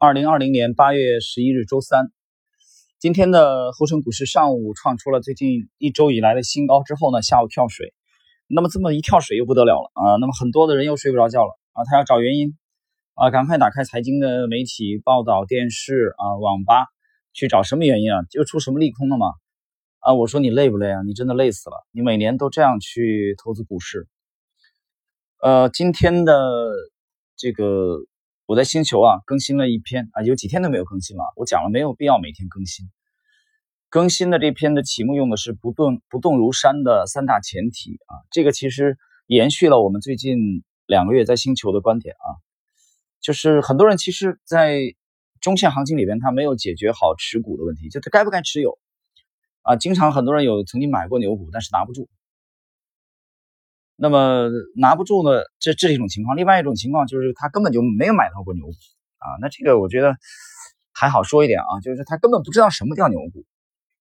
二零二零年八月十一日周三，今天的沪深股市上午创出了最近一周以来的新高之后呢，下午跳水。那么这么一跳水又不得了了啊！那么很多的人又睡不着觉了啊，他要找原因啊，赶快打开财经的媒体报道、电视啊、网吧去找什么原因啊？就出什么利空了吗？啊，我说你累不累啊？你真的累死了！你每年都这样去投资股市。呃，今天的这个我在星球啊更新了一篇啊，有几天都没有更新了。我讲了没有必要每天更新。更新的这篇的题目用的是不动不动如山的三大前提啊，这个其实延续了我们最近两个月在星球的观点啊，就是很多人其实，在中线行情里边他没有解决好持股的问题，就他该不该持有啊？经常很多人有曾经买过牛股，但是拿不住。那么拿不住呢？这这是一种情况。另外一种情况就是他根本就没有买到过牛股啊。那这个我觉得还好说一点啊，就是他根本不知道什么叫牛股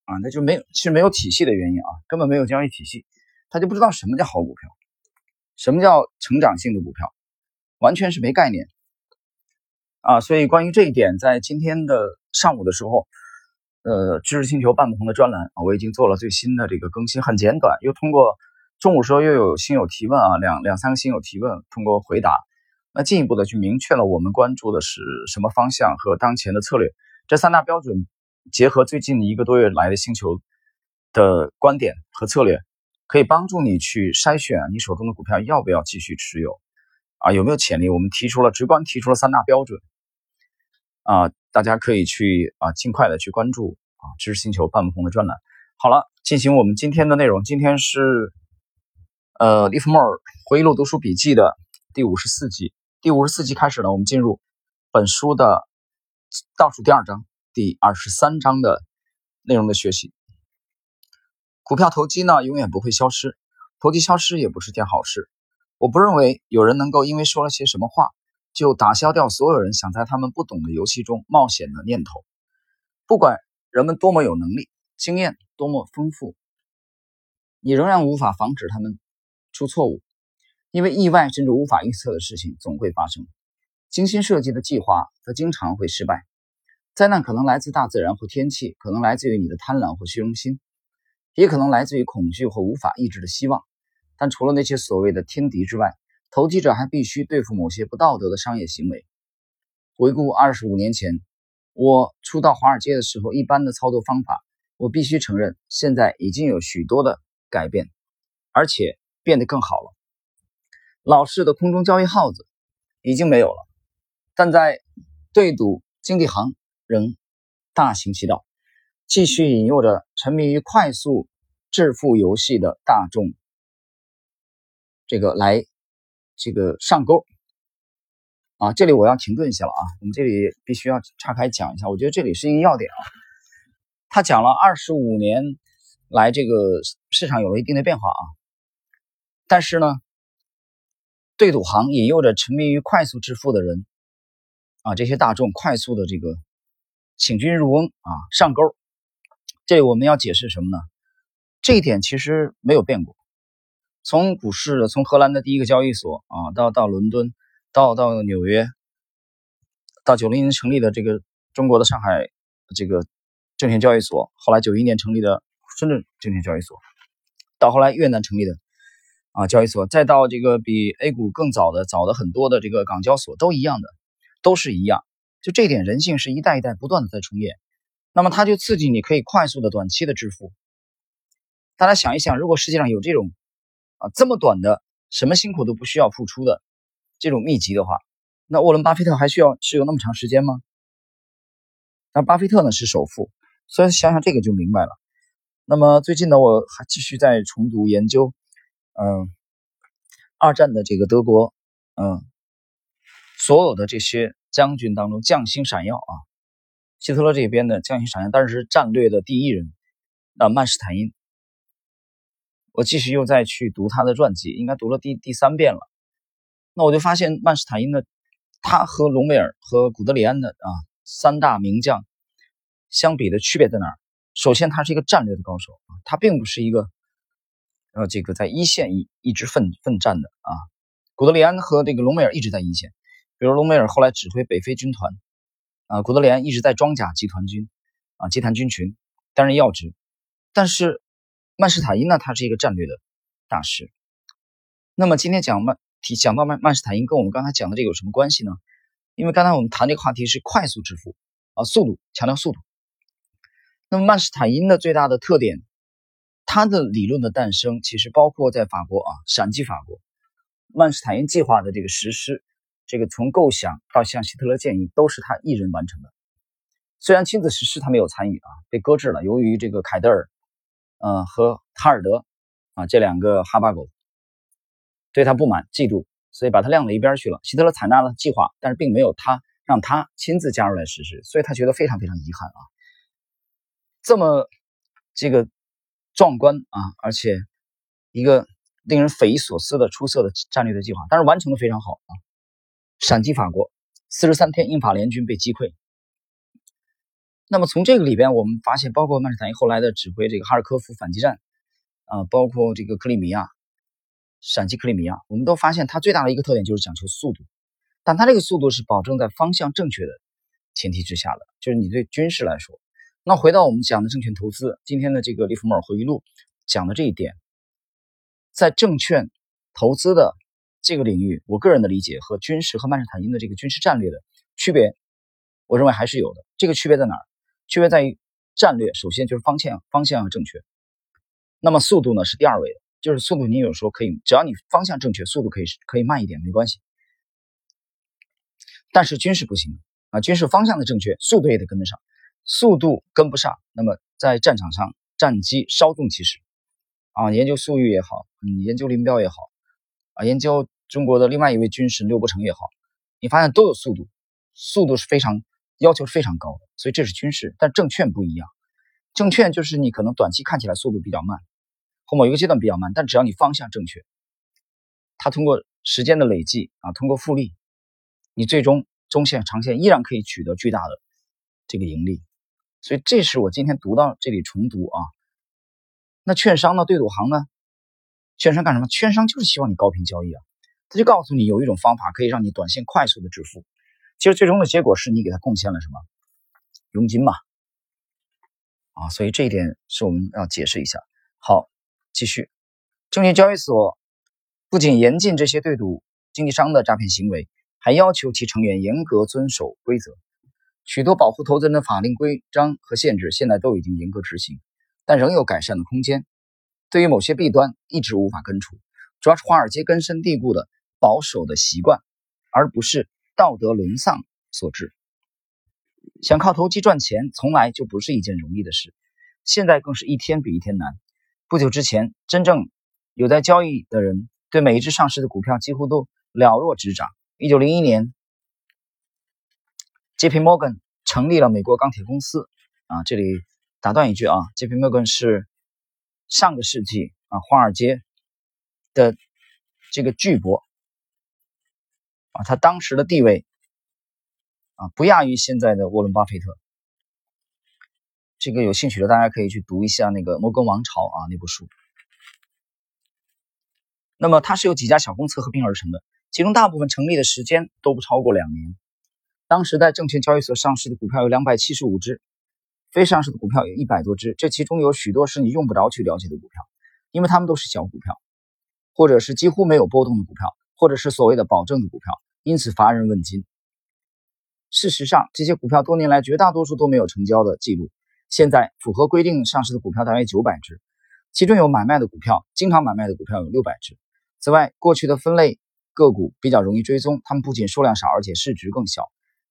啊，那就没有其实没有体系的原因啊，根本没有交易体系，他就不知道什么叫好股票，什么叫成长性的股票，完全是没概念啊。所以关于这一点，在今天的上午的时候，呃，知识星球半不红的专栏啊，我已经做了最新的这个更新，很简短，又通过。中午时候又有新友提问啊，两两三个新友提问，通过回答，那进一步的去明确了我们关注的是什么方向和当前的策略，这三大标准结合最近一个多月来的星球的观点和策略，可以帮助你去筛选你手中的股票要不要继续持有啊，有没有潜力？我们提出了直观提出了三大标准啊，大家可以去啊尽快的去关注啊知识星球半不红的专栏。好了，进行我们今天的内容，今天是。呃，利弗莫尔回忆录读书笔记的第五十四集，第五十四集开始呢，我们进入本书的倒数第二章，第二十三章的内容的学习。股票投机呢，永远不会消失，投机消失也不是件好事。我不认为有人能够因为说了些什么话，就打消掉所有人想在他们不懂的游戏中冒险的念头。不管人们多么有能力，经验多么丰富，你仍然无法防止他们。出错误，因为意外甚至无法预测的事情总会发生。精心设计的计划，则经常会失败。灾难可能来自大自然或天气，可能来自于你的贪婪或虚荣心，也可能来自于恐惧或无法抑制的希望。但除了那些所谓的天敌之外，投机者还必须对付某些不道德的商业行为。回顾二十五年前，我初到华尔街的时候，一般的操作方法，我必须承认，现在已经有许多的改变，而且。变得更好了。老式的空中交易号子已经没有了，但在对赌经济行仍大行其道，继续引诱着沉迷于快速致富游戏的大众，这个来这个上钩啊！这里我要停顿一下了啊，我们这里必须要岔开讲一下，我觉得这里是一个要点啊。他讲了二十五年来，这个市场有了一定的变化啊。但是呢，对赌行引诱着沉迷于快速致富的人，啊，这些大众快速的这个请君入瓮啊，上钩。这我们要解释什么呢？这一点其实没有变过。从股市，从荷兰的第一个交易所啊，到到伦敦，到到纽约，到九零年成立的这个中国的上海这个证券交易所，后来九一年成立的深圳证券交易所，到后来越南成立的。啊，交易所再到这个比 A 股更早的、早的很多的这个港交所都一样的，都是一样。就这点，人性是一代一代不断的在重演。那么它就刺激你可以快速的、短期的致富。大家想一想，如果世界上有这种啊这么短的、什么辛苦都不需要付出的这种秘籍的话，那沃伦·巴菲特还需要持有那么长时间吗？那巴菲特呢是首富，所以想想这个就明白了。那么最近呢，我还继续在重读研究。嗯，二战的这个德国，嗯，所有的这些将军当中将星闪耀啊，希特勒这边的将星闪耀，但是战略的第一人，那曼施坦因，我继续又再去读他的传记，应该读了第第三遍了。那我就发现曼施坦因的，他和隆美尔和古德里安的啊三大名将相比的区别在哪儿？首先，他是一个战略的高手啊，他并不是一个。呃，这个在一线一一直奋奋战的啊，古德里安和这个隆美尔一直在一线。比如隆美尔后来指挥北非军团，啊，古德里安一直在装甲集团军啊集团军群担任要职，但是曼施坦因呢，他是一个战略的大师。那么今天讲曼提讲到曼曼施坦因跟我们刚才讲的这个有什么关系呢？因为刚才我们谈这个话题是快速致富啊，速度强调速度。那么曼施坦因的最大的特点，他的理论的诞生其实包括在法国啊，闪击法国，曼施坦因计划的这个实施，这个从构想到向希特勒建议都是他一人完成的。虽然亲自实施他没有参与啊，被搁置了。由于这个凯德尔，呃和哈尔德啊这两个哈巴狗。对他不满、嫉妒，所以把他晾到一边去了。希特勒采纳了计划，但是并没有他让他亲自加入来实施，所以他觉得非常非常遗憾啊！这么这个壮观啊，而且一个令人匪夷所思的出色的战略的计划，但是完成的非常好啊！闪击法国，四十三天，英法联军被击溃。那么从这个里边，我们发现，包括曼施坦因后来的指挥这个哈尔科夫反击战啊，包括这个克里米亚。闪击克里米亚，我们都发现它最大的一个特点就是讲求速度，但它这个速度是保证在方向正确的前提之下的。就是你对军事来说，那回到我们讲的证券投资，今天的这个利弗莫尔回忆录讲的这一点，在证券投资的这个领域，我个人的理解和军事和曼施坦因的这个军事战略的区别，我认为还是有的。这个区别在哪儿？区别在于战略，首先就是方向方向要正确，那么速度呢是第二位的。就是速度，你有时候可以，只要你方向正确，速度可以可以慢一点，没关系。但是军事不行啊，军事方向的正确，速度也得跟得上。速度跟不上，那么在战场上战机稍纵即逝啊。研究粟裕也好，嗯，研究林彪也好，啊，研究中国的另外一位军神刘伯承也好，你发现都有速度，速度是非常要求非常高的。所以这是军事，但证券不一样，证券就是你可能短期看起来速度比较慢。或某一个阶段比较慢，但只要你方向正确，它通过时间的累计啊，通过复利，你最终中线、长线依然可以取得巨大的这个盈利。所以这是我今天读到这里重读啊。那券商呢？对赌行呢？券商干什么？券商就是希望你高频交易啊，他就告诉你有一种方法可以让你短线快速的致富。其实最终的结果是你给他贡献了什么？佣金嘛。啊，所以这一点是我们要解释一下。好。继续，证券交易所不仅严禁这些对赌经纪商的诈骗行为，还要求其成员严格遵守规则。许多保护投资人的法令规章和限制现在都已经严格执行，但仍有改善的空间。对于某些弊端，一直无法根除，主要是华尔街根深蒂固的保守的习惯，而不是道德沦丧所致。想靠投机赚钱，从来就不是一件容易的事，现在更是一天比一天难。不久之前，真正有在交易的人对每一只上市的股票几乎都了若指掌。一九零一年，J.P. Morgan 成立了美国钢铁公司。啊，这里打断一句啊，J.P. Morgan 是上个世纪啊华尔街的这个巨擘啊，他当时的地位啊不亚于现在的沃伦·巴菲特。这个有兴趣的大家可以去读一下那个《摩根王朝》啊那部书。那么它是由几家小公司合并而成的，其中大部分成立的时间都不超过两年。当时在证券交易所上市的股票有两百七十五只，非上市的股票有一百多只，这其中有许多是你用不着去了解的股票，因为它们都是小股票，或者是几乎没有波动的股票，或者是所谓的保证的股票，因此乏人问津。事实上，这些股票多年来绝大多数都没有成交的记录。现在符合规定上市的股票大约九百只，其中有买卖的股票，经常买卖的股票有六百只。此外，过去的分类个股比较容易追踪，它们不仅数量少，而且市值更小，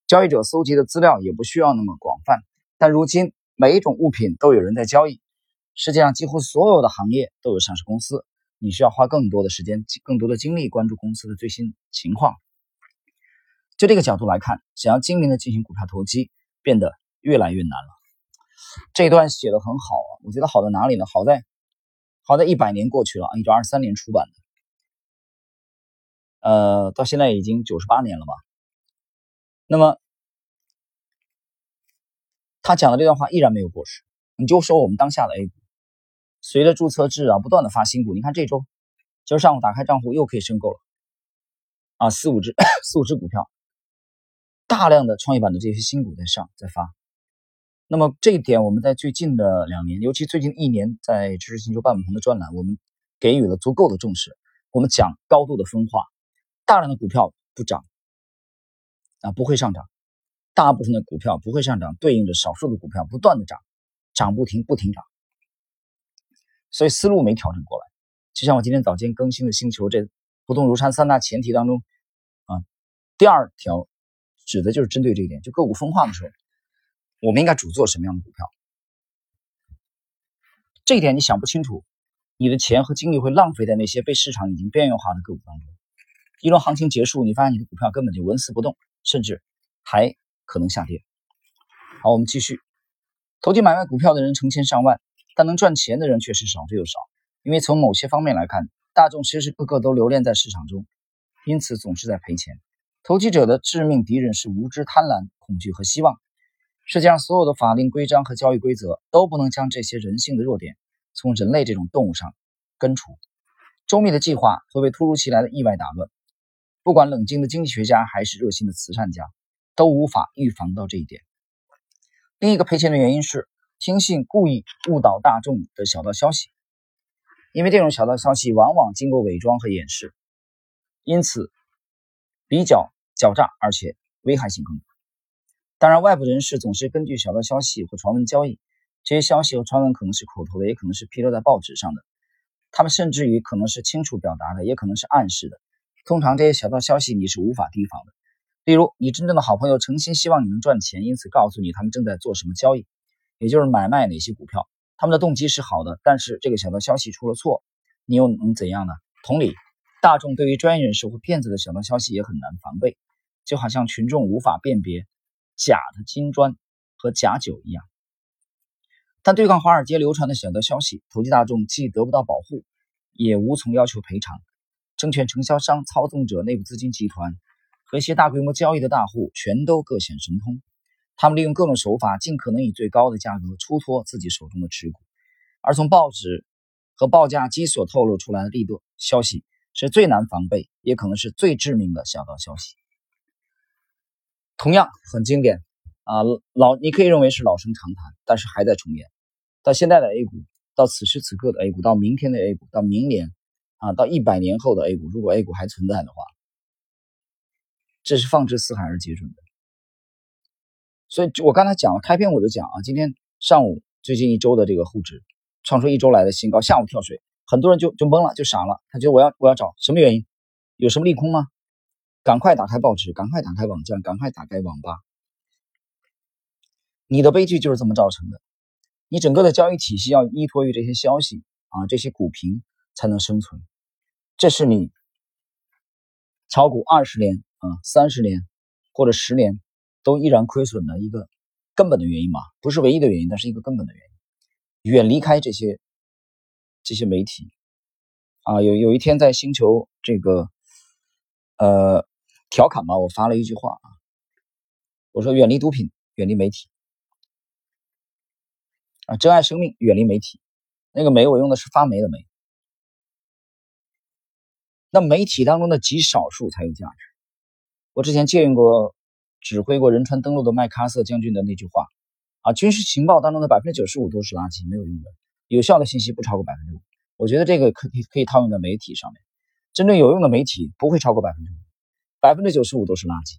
交易者搜集的资料也不需要那么广泛。但如今，每一种物品都有人在交易，世界上几乎所有的行业都有上市公司，你需要花更多的时间、更多的精力关注公司的最新情况。就这个角度来看，想要精明的进行股票投机，变得越来越难了。这一段写的很好啊，我觉得好在哪里呢？好在，好在一百年过去了，一九二三年出版的，呃，到现在已经九十八年了吧。那么，他讲的这段话依然没有过时。你就说我们当下的 A 股，随着注册制啊不断的发新股，你看这周，今儿上午打开账户又可以申购了，啊，四五只四五只股票，大量的创业板的这些新股在上在发。那么这一点，我们在最近的两年，尤其最近一年，在知识星球半亩棚的专栏，我们给予了足够的重视。我们讲高度的分化，大量的股票不涨啊，不会上涨；大部分的股票不会上涨，对应着少数的股票不断的涨，涨不停，不停涨。所以思路没调整过来。就像我今天早间更新的星球这不动如山三大前提当中啊，第二条指的就是针对这一点，就个股分化的时候，我们应该主做什么样的股票？这一点你想不清楚。你的钱和精力会浪费在那些被市场已经边缘化的个股当中。一轮行情结束，你发现你的股票根本就纹丝不动，甚至还可能下跌。好，我们继续。投机买卖股票的人成千上万，但能赚钱的人却是少之又少。因为从某些方面来看，大众时时刻刻都留恋在市场中，因此总是在赔钱。投机者的致命敌人是无知、贪婪、恐惧和希望。世界上所有的法令规章和交易规则都不能将这些人性的弱点。从人类这种动物上根除，周密的计划会被突如其来的意外打乱。不管冷静的经济学家还是热心的慈善家，都无法预防到这一点。另一个赔钱的原因是听信故意误导大众的小道消息，因为这种小道消息往往经过伪装和掩饰，因此比较狡诈，而且危害性更大。当然，外部人士总是根据小道消息和传闻交易。这些消息和传闻可能是口头的，也可能是披露在报纸上的。他们甚至于可能是清楚表达的，也可能是暗示的。通常这些小道消息你是无法提防的。例如，你真正的好朋友诚心希望你能赚钱，因此告诉你他们正在做什么交易，也就是买卖哪些股票。他们的动机是好的，但是这个小道消息出了错，你又能怎样呢？同理，大众对于专业人士或骗子的小道消息也很难防备，就好像群众无法辨别假的金砖和假酒一样。但对抗华尔街流传的小道消息，投机大众既得不到保护，也无从要求赔偿。证券承销商、操纵者、内部资金集团和一些大规模交易的大户，全都各显神通。他们利用各种手法，尽可能以最高的价格出脱自己手中的持股。而从报纸和报价机所透露出来的利多消息，是最难防备，也可能是最致命的小道消息。同样很经典啊，老你可以认为是老生常谈，但是还在重演。到现在的 A 股，到此时此刻的 A 股，到明天的 A 股，到明年，啊，到一百年后的 A 股，如果 A 股还存在的话，这是放之四海而皆准的。所以，我刚才讲了，开篇我就讲啊，今天上午最近一周的这个沪指创出一周来的新高，下午跳水，很多人就就懵了，就傻了，他觉得我要我要找什么原因？有什么利空吗？赶快打开报纸，赶快打开网站，赶快打开网吧。你的悲剧就是这么造成的。你整个的交易体系要依托于这些消息啊，这些股评才能生存，这是你炒股二十年啊、三十年或者十年都依然亏损的一个根本的原因嘛？不是唯一的原因，但是一个根本的原因。远离开这些这些媒体啊，有有一天在星球这个呃调侃嘛，我发了一句话啊，我说远离毒品，远离媒体。啊，珍爱生命，远离媒体。那个煤，我用的是发霉的煤。那媒体当中的极少数才有价值。我之前借用过指挥过仁川登陆的麦克阿瑟将军的那句话：啊，军事情报当中的百分之九十五都是垃圾，没有用的。有效的信息不超过百分之五。我觉得这个可以可以套用在媒体上面。真正有用的媒体不会超过百分之五，百分之九十五都是垃圾，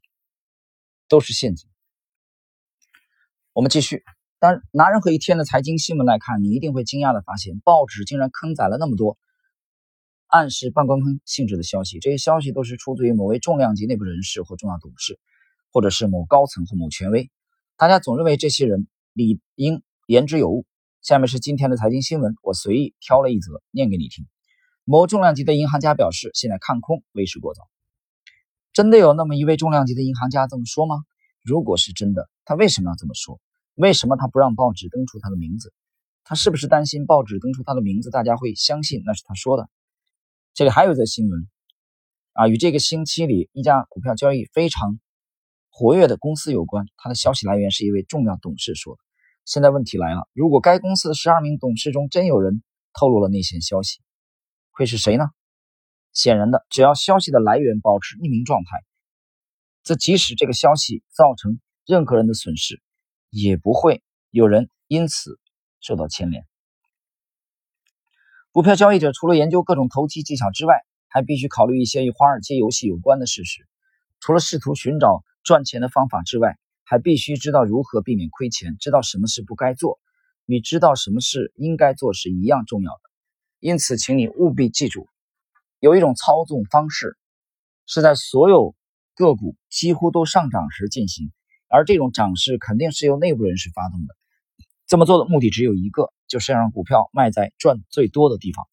都是陷阱。我们继续。但拿任何一天的财经新闻来看，你一定会惊讶的发现，报纸竟然坑载了那么多暗示半官方性质的消息。这些消息都是出自于某位重量级内部人士或重要董事，或者是某高层或某权威。大家总认为这些人理应言之有物。下面是今天的财经新闻，我随意挑了一则念给你听。某重量级的银行家表示，现在看空为时过早。真的有那么一位重量级的银行家这么说吗？如果是真的，他为什么要这么说？为什么他不让报纸登出他的名字？他是不是担心报纸登出他的名字，大家会相信那是他说的？这里还有一则新闻啊，与这个星期里一家股票交易非常活跃的公司有关。它的消息来源是一位重要董事说的。现在问题来了，如果该公司的十二名董事中真有人透露了内线消息，会是谁呢？显然的，只要消息的来源保持匿名状态，则即使这个消息造成任何人的损失，也不会有人因此受到牵连。股票交易者除了研究各种投机技巧之外，还必须考虑一些与华尔街游戏有关的事实。除了试图寻找赚钱的方法之外，还必须知道如何避免亏钱，知道什么事不该做，与知道什么事应该做是一样重要的。因此，请你务必记住，有一种操纵方式是在所有个股几乎都上涨时进行，而这种涨势肯定是由内部人士发动的。这么做的目的只有一个，就是要让股票卖在赚最多的地方。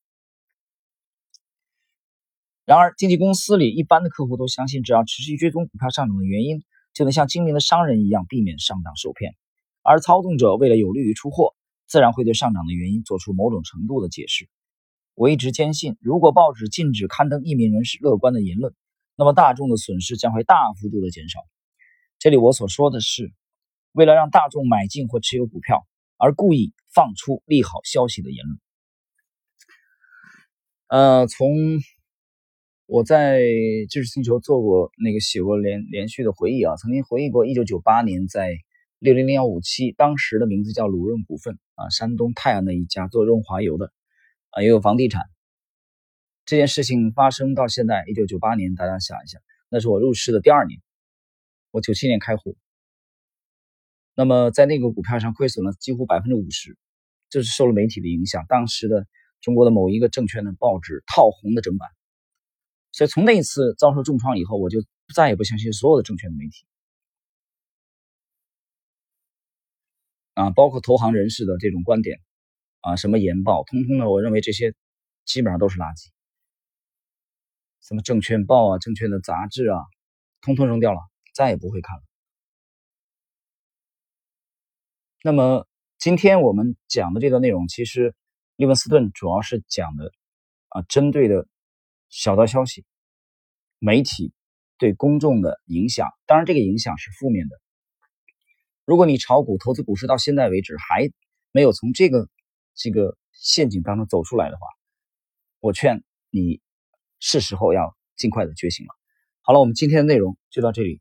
然而，经纪公司里一般的客户都相信，只要持续追踪股票上涨的原因，就能像精明的商人一样避免上当受骗。而操纵者为了有利于出货，自然会对上涨的原因做出某种程度的解释。我一直坚信，如果报纸禁止刊登一名人士乐观的言论，那么大众的损失将会大幅度的减少。这里我所说的是，为了让大众买进或持有股票，而故意放出利好消息的言论。呃，从我在知识星球做过那个写过连连续的回忆啊，曾经回忆过一九九八年在六零零幺五七，当时的名字叫鲁润股份啊，山东泰安的一家做润滑油的啊，也有房地产。这件事情发生到现在一九九八年，大家想一下，那是我入市的第二年，我九七年开户，那么在那个股票上亏损了几乎百分之五十，这是受了媒体的影响，当时的中国的某一个证券的报纸套红的整版。所以从那一次遭受重创以后，我就再也不相信所有的证券的媒体啊，包括投行人士的这种观点啊，什么研报，通通的，我认为这些基本上都是垃圾。什么证券报啊，证券的杂志啊，通通扔掉了，再也不会看了。那么今天我们讲的这段内容，其实利文斯顿主要是讲的啊，针对的。小道消息，媒体对公众的影响，当然这个影响是负面的。如果你炒股、投资股市到现在为止还没有从这个这个陷阱当中走出来的话，我劝你是时候要尽快的觉醒了。好了，我们今天的内容就到这里。